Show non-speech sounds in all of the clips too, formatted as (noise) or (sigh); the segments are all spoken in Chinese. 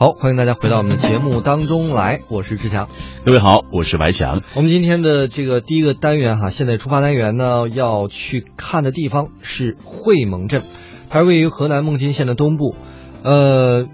好，欢迎大家回到我们的节目当中来，我是志强。各位好，我是白强。我们今天的这个第一个单元哈，现在出发单元呢，要去看的地方是会盟镇，它位于河南孟津县的东部，呃，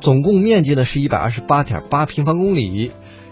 总共面积呢是一百二十八点八平方公里，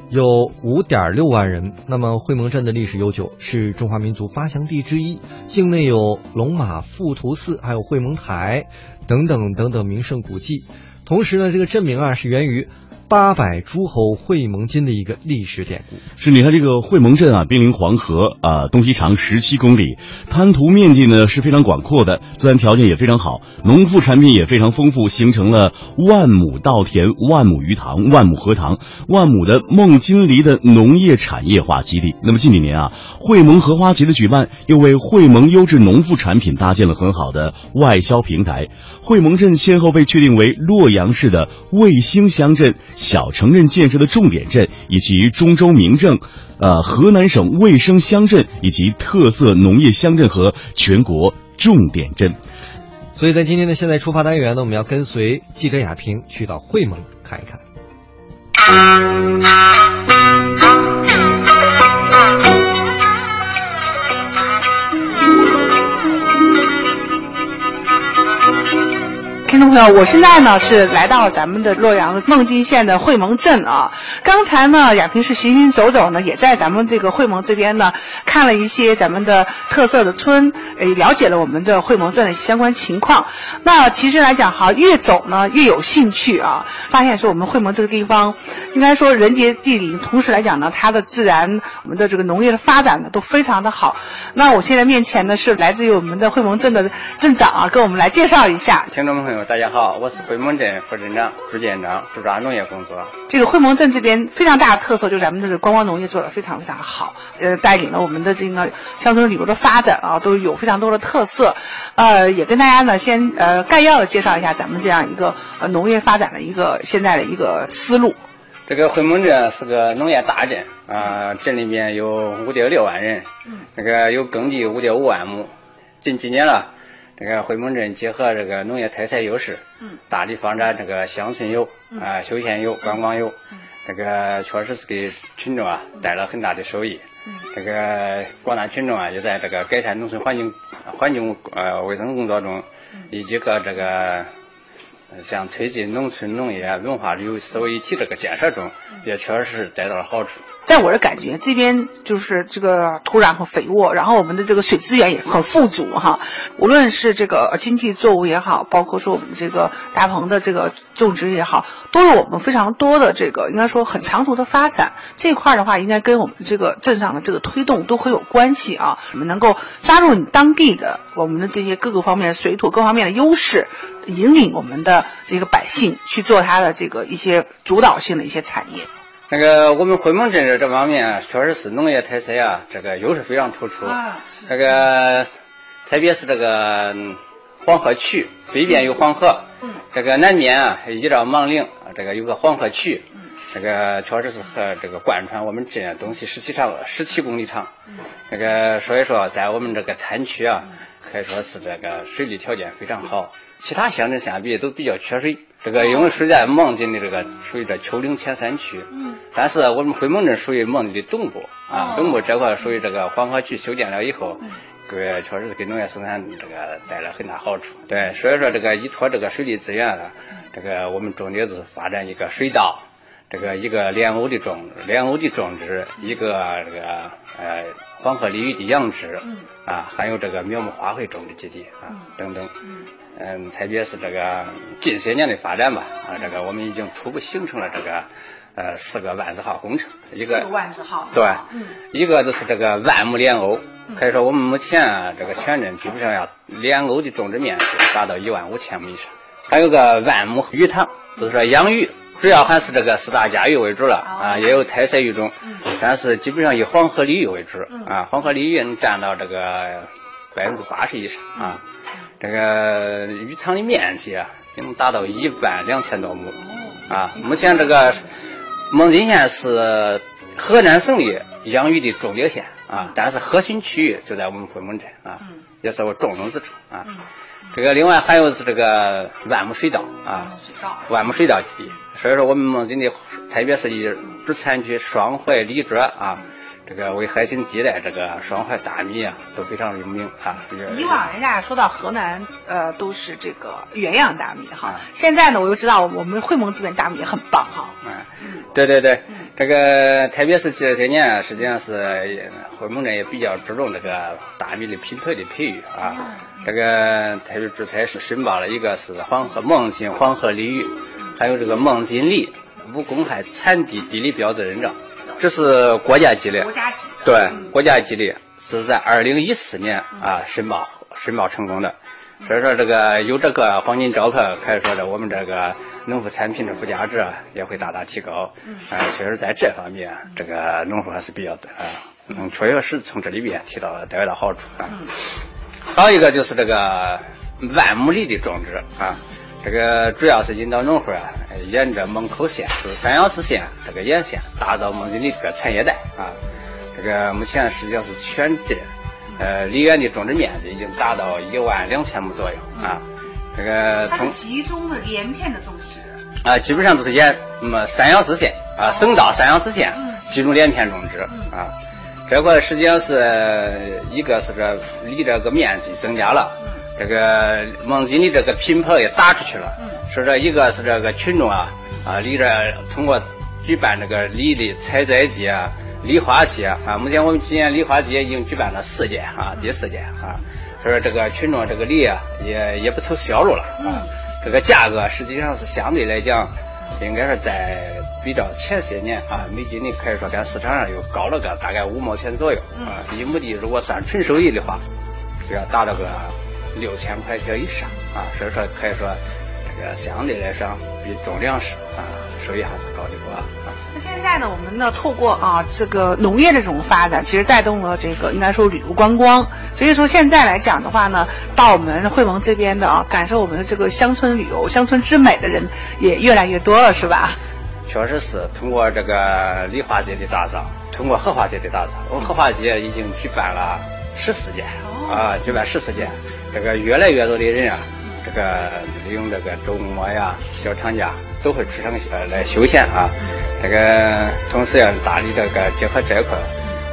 有五点六万人。那么会盟镇的历史悠久，是中华民族发祥地之一，境内有龙马富图寺，还有会盟台等等等等名胜古迹。同时呢，这个镇名啊是源于八百诸侯会盟津的一个历史典故。是，你看这个会盟镇啊，濒临黄河啊，东西长十七公里，滩涂面积呢是非常广阔的，自然条件也非常好，农副产品也非常丰富，形成了万亩稻田、万亩鱼塘、万亩荷塘、万亩的孟津梨的农业产业化基地。那么近几年啊，会盟荷花节的举办，又为会盟优质农副产品搭建了很好的外销平台。会盟镇先后被确定为洛阳市的卫星乡镇。小城镇建设的重点镇，以及中州名镇，呃，河南省卫生乡镇以及特色农业乡镇和全国重点镇。所以在今天的现在出发单元呢，我们要跟随记者亚平去到会盟看一看。听众朋友，我现在呢是来到咱们的洛阳的孟津县的会盟镇啊。刚才呢，亚平是行行走走呢，也在咱们这个会盟这边呢看了一些咱们的特色的村，呃，了解了我们的会盟镇的相关情况。那其实来讲哈，越走呢越有兴趣啊。发现说我们会盟这个地方，应该说人杰地灵，同时来讲呢，它的自然、我们的这个农业的发展呢都非常的好。那我现在面前呢是来自于我们的会盟镇的镇长啊，跟我们来介绍一下。听众朋友。大家好，我是会盟镇副镇长朱建章，主抓农业工作。这个会盟镇这边非常大的特色，就是咱们这个观光农业做的非常非常好，呃，带领了我们的这个乡村旅游的发展啊，都有非常多的特色。呃，也跟大家呢先呃概要的介绍一下咱们这样一个呃农业发展的一个现在的一个思路。这个会盟镇是个农业大镇啊，镇里面有五点六万人，那个有耕地五点五万亩。近几年了。这个会盟镇结合这个农业特色优势，嗯，大力发展这个乡村游啊、休闲游、观光游，嗯，这个确实是给群众啊带来很大的收益。嗯，这个广大群众啊也在这个改善农村环境、环境呃卫生工作中，以及个这个像推进农村农业文化旅游四位一体这个建设中，也确实是得到了好处。在我的感觉，这边就是这个土壤很肥沃，然后我们的这个水资源也很富足哈。无论是这个经济作物也好，包括说我们这个大棚的这个种植也好，都有我们非常多的这个应该说很长足的发展。这块的话，应该跟我们这个镇上的这个推动都很有关系啊。我们能够抓住你当地的我们的这些各个方面水土各方面的优势，引领我们的这个百姓去做它的这个一些主导性的一些产业。那个我们会盟镇这这方面确实是农业特色啊，这个优势非常突出。这个特别是这个黄河渠北边有黄河，这个南边啊依照芒陵，这个有个黄河渠，这个确实是和这个贯穿我们镇东西十七长十七公里长。这个所以说在我们这个滩区啊，可以说是这个水利条件非常好，其他乡镇相比都比较缺水。这个因为水在孟津的这个属于这丘陵前山区，嗯，但是我们会盟镇属于孟津的东部啊，东部这块属于这个黄河渠修建了以后，给确实是给农业生产这个带来很大好处。对，所以说这个依托这个水利资源呢，这个我们重点是发展一个水稻，这个一个莲藕的种莲藕的种植，一个这个呃黄河鲤鱼的养殖，啊，还有这个苗木花卉种植基地啊等等。嗯，特别是这个近些年的发展吧，啊，这个我们已经初步形成了这个呃四个万字号工程，一个万字号，对，嗯，一个就是这个万亩莲藕，可以说我们目前啊这个全镇基本上要莲藕的种植面积达到一万五千亩以上，还有个万亩鱼塘，就是说养鱼，主要还是这个四大家鱼为主了，啊，也有特色鱼种，但是基本上以黄河鲤鱼为主，啊，黄河鲤鱼能占到这个百分之八十以上，啊。这个鱼塘的面积啊，能达到一万两千多亩啊。目前这个孟津县是河南省的养鱼的重点县啊，但是核心区域就在我们会盟镇啊，也是我重中之重啊。这个另外还有是这个万亩水稻啊，万亩水稻基地，所以说我们孟津的，特别是以主产区双槐、李庄啊。这个为核心地带，这个双槐大米啊都非常有名啊。以往人家说到河南，呃，都是这个原样大米哈。现在呢，我又知道我们会盟这边大米也很棒哈。嗯，对对对，这个特别是这些年，实际上是会盟人也比较注重这个大米的品牌的培育啊。这个特别注册是申报了一个是黄河孟津黄河鲤鱼，还有这个孟津鲤无公害产地地理标志认证。这是国家级的，国家级对国家级的，是在二零一四年啊申报申报成功的，所以说这个有这个黄金招牌，可以说的我们这个农副产品的附加值也会大大提高。嗯，确实在这方面，这个农户还是比较的啊，嗯，确实是从这里边提到了带来的好处啊。还有一个就是这个万亩里的种植啊。这个主要是引导农户啊，沿着门口线，就是三幺四线这个沿线，打造孟津的这个产业带啊。这个目前实际上是全镇，呃，梨园的种植面积已经达到一万两千亩左右啊。这个它是集中的连片的种植啊，基本上都是沿么三幺四线啊，省道三幺四线集中连片种植啊。这块实际上是一个是这梨这个面积增加了。这个孟津的这个品牌也打出去了，说这一个是这个群众啊啊，离这通过举办这个梨的采摘节啊、梨花节啊，目前我们今年梨花节已经举办了四届啊，第四届啊，说这个群众这个梨啊也也不愁销路了啊，这个价格实际上是相对来讲，应该是在比较前些年啊，每斤的可以说在市场上又高了个大概五毛钱左右啊，一亩地如果算纯收益的话，就要达到个。六千块钱以上啊，所以说可以说这个相对来说比种粮食啊收益还是高的多啊。那现在呢，我们呢透过啊这个农业的这种发展，其实带动了这个应该说旅游观光。所以说现在来讲的话呢，到我们会盟这边的啊，感受我们的这个乡村旅游、乡村之美的人也越来越多了，是吧？确实是通过这个梨花节的打造，通过荷花节的打造，我们荷花节已经举办了十四届啊，举办十四届。这个越来越多的人啊，这个利用这个周末呀、小长假都会出城呃来休闲啊。这个同时要大力这个结合这一块，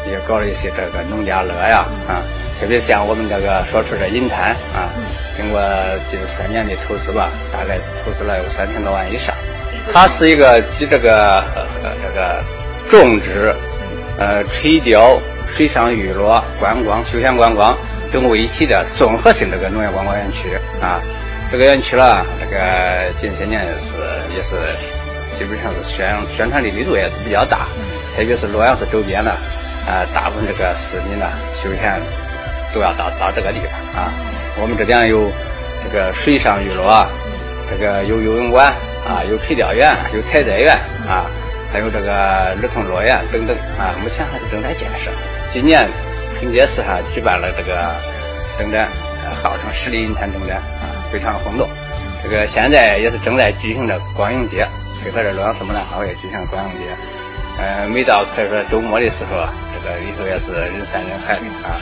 也搞了一些这个农家乐呀啊，特别像我们这个说出这银滩啊，经过近三年的投资吧，大概投资了有三千多万以上。它是一个集这个呃这个种植、呃垂钓、水上娱乐、观光、休闲观光。等为一体的综合性这个农业观光园区啊，这个园区呢，这个近些年也是也是基本上是宣宣传的力度也是比较大，特别是洛阳市周边的啊，大部分这个市民呢休闲都要到到这个地方啊。我们这边有这个水上娱乐，这个有游泳馆啊，有垂钓园，有采摘园啊，还有这个儿童乐园等等啊，目前还是正在建设，今年。春节时哈举办了这个灯展，号称十里银滩灯展啊，非常轰动。这个现在也是正在举行着光影节，配合着洛阳市牡丹花会举行光影节。嗯，每到可以说周末的时候啊，这个里头也是人山人海的啊。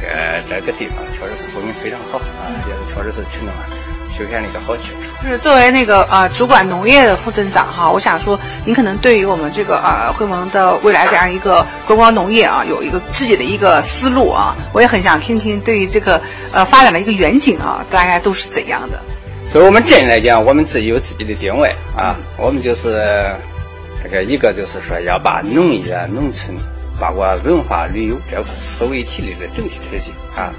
呃，这个地方确实是风景非常好啊，也是确实是群众啊。休闲的一个好去处。就是作为那个啊主管农业的副镇长哈，我想说，您可能对于我们这个呃惠蒙的未来这样一个观光农业啊，有一个自己的一个思路啊，我也很想听听对于这个呃发展的一个远景啊，大概都是怎样的。对我们镇来讲，我们自己有自己的定位啊，我们就是这个一个就是说要把农业、农村包括文化旅游这块思维体的一个整体推进啊，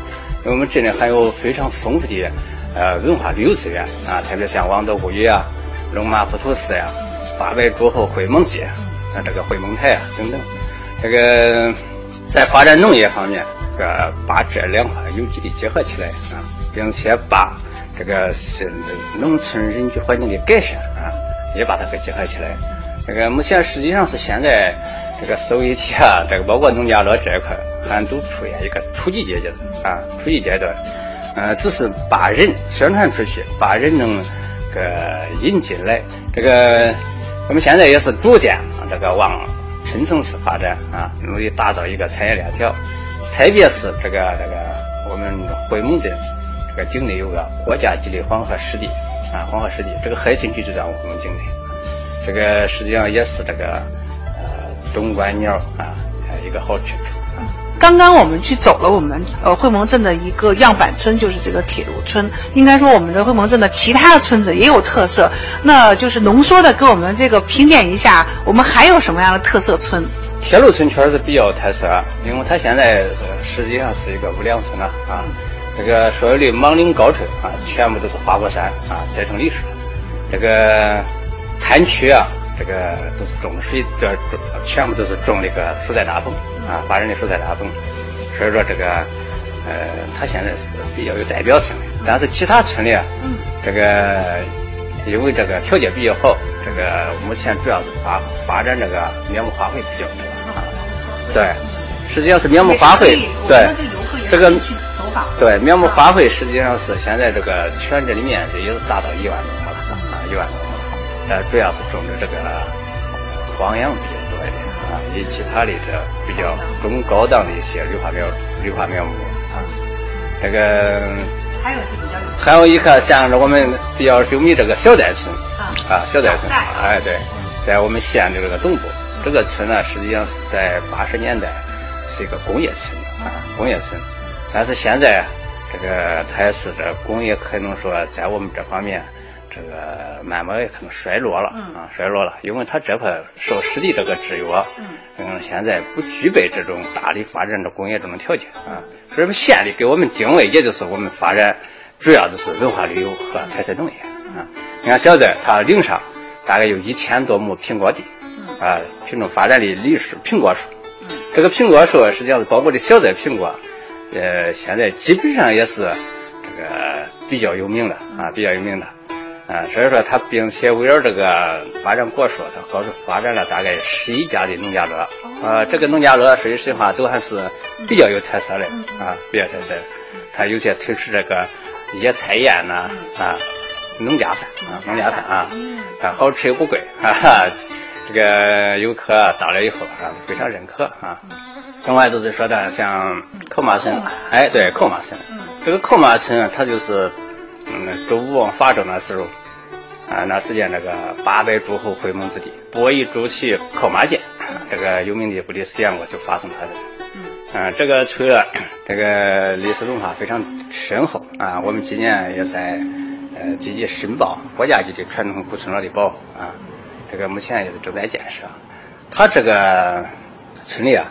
因为我们镇里还有非常丰富的。呃，文化旅游资源啊，特别像王德物语啊、龙马普土寺呀、八百诸侯会盟街啊，这个会盟台啊等等。这个在发展农业方面，呃，把这两块有机的结合起来啊，并且把这个是农村人居环境的改善啊，也把它给结合起来。这个目前实际上是现在这个收益体啊，这个包括农家乐这一块，还都处于一个初级阶段啊，初级阶段。呃，只是把人宣传出去，把人能个引进来。这个我们现在也是逐渐这个往深层次发展啊，努力打造一个产业链条。特别是这个这个我们惠蒙镇这个境内有个国家级的黄河湿地啊，黄河湿地这个核心区就在我们境内。这个实际上也是这个呃东观鸟啊一个好去处。刚刚我们去走了我们呃会盟镇的一个样板村，就是这个铁路村。应该说我们的会盟镇的其他的村子也有特色，那就是浓缩的给我们这个评点一下，我们还有什么样的特色村？铁路村确实是比较特色，因为它现在实际上是一个无梁村啊啊，这个所有的莽岭高处啊，全部都是花果山啊，栽成绿树，这个滩区啊。这个都是种水的，全部都是种那个蔬菜大棚啊，发展的蔬菜大棚，所以说这个呃，它现在是比较有代表性的。但是其他村里啊，这个因为这个条件比较好，这个目前主要是发发展这个苗木花卉比较多啊。对，实际上是苗木花卉，对这个对苗木花卉实际上是现在这个全镇的面积也是达到一万多亩了啊，一万多。呃，主要是种植这个黄杨比较啊，以其他的这比较中高档的一些绿化苗、绿化苗木啊。这个还有是比较有，还有一个像我们比较有名这个小寨村。啊，小寨村，哎对，在我们西安的这个东部，这个村呢实际上是在八十年代是一个工业村啊，工业村，但是现在这个它也是这工业可能说在我们这方面。这个慢慢也可能衰落了啊，衰落了，因为它这块受湿地这个制约，嗯，现在不具备这种大力发展的工业这种条件啊，所以说县里给我们定位，也就是我们发展主要的是文化旅游和特色农业啊。你看小寨它岭上大概有一千多亩苹果地，啊，品种发展的梨树、苹果树，这个苹果树实际上是包括的小寨苹果，呃，现在基本上也是这个比较有名的啊，比较有名的。啊，所以说他并且围绕这个发展果树，它高速发展了大概十一家的农家乐。呃，这个农家乐说句实话都还是比较有特色的啊，比较特色。他有些推出这个野菜宴呐，啊，农家饭啊，农家饭啊，啊，好吃又不贵，哈哈。这个游客到了以后啊，非常认可啊。另外就是说的像扣马村，哎，对，扣马村，这个扣马村它就是。嗯，周武王伐纣那时候，啊，那时间那个八百诸侯会盟之地，伯夷、朱祁、寇马剑，这个有名的不历史典故就发生在这。嗯，这个村 (clears throat) 这个历史文化非常深厚啊。我们今年也在呃积极申报国家级的传统古村落的保护啊。这个目前也是正在建设。它这个村里啊，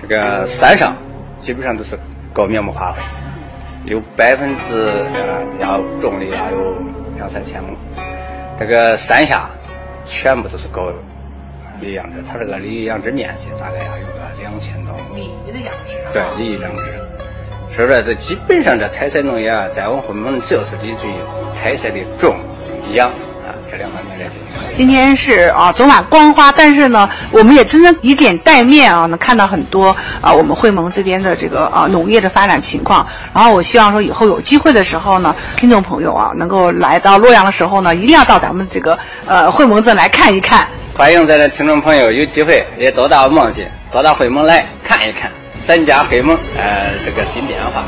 这个山上基本上都是高面目花卉。有百分之啊，然后重的要有两三千亩，这个山下全部都是高梨养殖，它这个梨养殖面积大概要有个两千多亩。梨的养殖。对，梨养殖。所以说这基本上这彩色农业在我们只要是依据彩色的种养。这两方面来进行。今天是啊，走马观花，但是呢，我们也真正以点带面啊，能看到很多啊，我们会盟这边的这个啊农业的发展情况。然后我希望说，以后有机会的时候呢，听众朋友啊，能够来到洛阳的时候呢，一定要到咱们这个呃会盟镇来看一看。欢迎咱的听众朋友有机会也多到孟县，多到会盟来看一看咱家会盟呃这个新变化。